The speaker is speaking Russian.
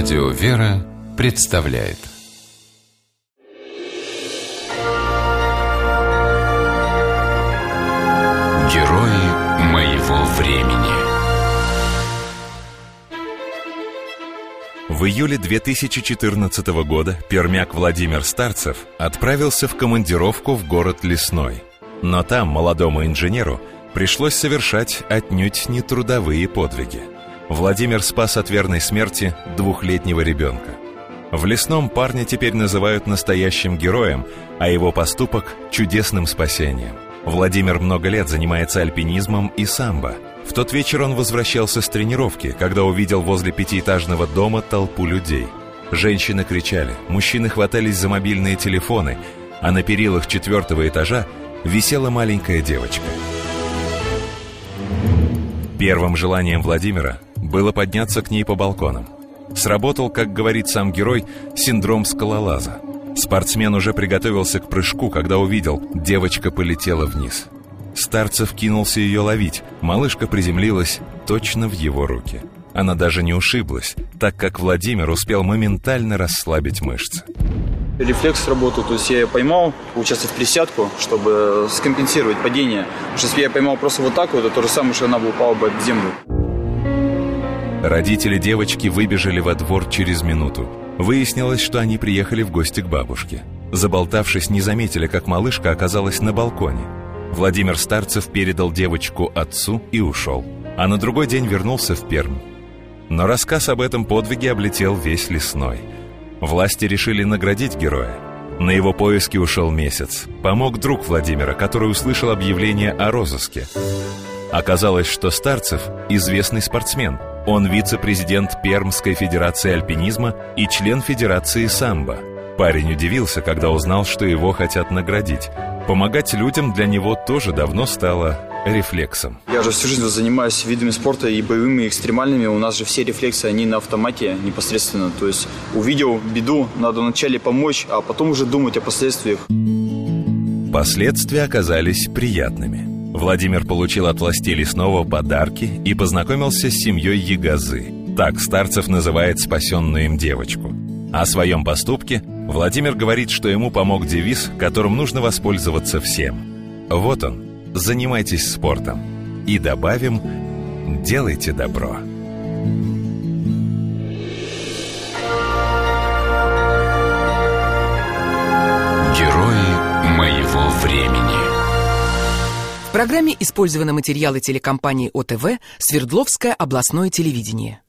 Радио «Вера» представляет. Герои моего времени. В июле 2014 года пермяк Владимир Старцев отправился в командировку в город Лесной. Но там молодому инженеру пришлось совершать отнюдь не трудовые подвиги – Владимир спас от верной смерти двухлетнего ребенка. В лесном парня теперь называют настоящим героем, а его поступок – чудесным спасением. Владимир много лет занимается альпинизмом и самбо. В тот вечер он возвращался с тренировки, когда увидел возле пятиэтажного дома толпу людей. Женщины кричали, мужчины хватались за мобильные телефоны, а на перилах четвертого этажа висела маленькая девочка. Первым желанием Владимира было подняться к ней по балконам. Сработал, как говорит сам герой, синдром скалолаза. Спортсмен уже приготовился к прыжку, когда увидел, девочка полетела вниз. Старцев кинулся ее ловить, малышка приземлилась точно в его руки. Она даже не ушиблась, так как Владимир успел моментально расслабить мышцы. Рефлекс работал, то есть я ее поймал, участвовал в присядку, чтобы скомпенсировать падение. Потому что если я поймал просто вот так вот, это то же самое, что она бы упала бы в землю. Родители девочки выбежали во двор через минуту. Выяснилось, что они приехали в гости к бабушке. Заболтавшись, не заметили, как малышка оказалась на балконе. Владимир Старцев передал девочку отцу и ушел. А на другой день вернулся в Пермь. Но рассказ об этом подвиге облетел весь лесной. Власти решили наградить героя. На его поиски ушел месяц. Помог друг Владимира, который услышал объявление о розыске. Оказалось, что Старцев – известный спортсмен – он вице-президент Пермской федерации альпинизма и член федерации самбо. Парень удивился, когда узнал, что его хотят наградить. Помогать людям для него тоже давно стало рефлексом. Я же всю жизнь занимаюсь видами спорта и боевыми, и экстремальными. У нас же все рефлексы, они на автомате непосредственно. То есть увидел беду, надо вначале помочь, а потом уже думать о последствиях. Последствия оказались приятными. Владимир получил от властей лесного подарки и познакомился с семьей Ягозы. Так Старцев называет спасенную им девочку. О своем поступке Владимир говорит, что ему помог девиз, которым нужно воспользоваться всем. Вот он, занимайтесь спортом. И добавим, делайте добро. Герои моего времени программе использованы материалы телекомпании ОТВ «Свердловское областное телевидение».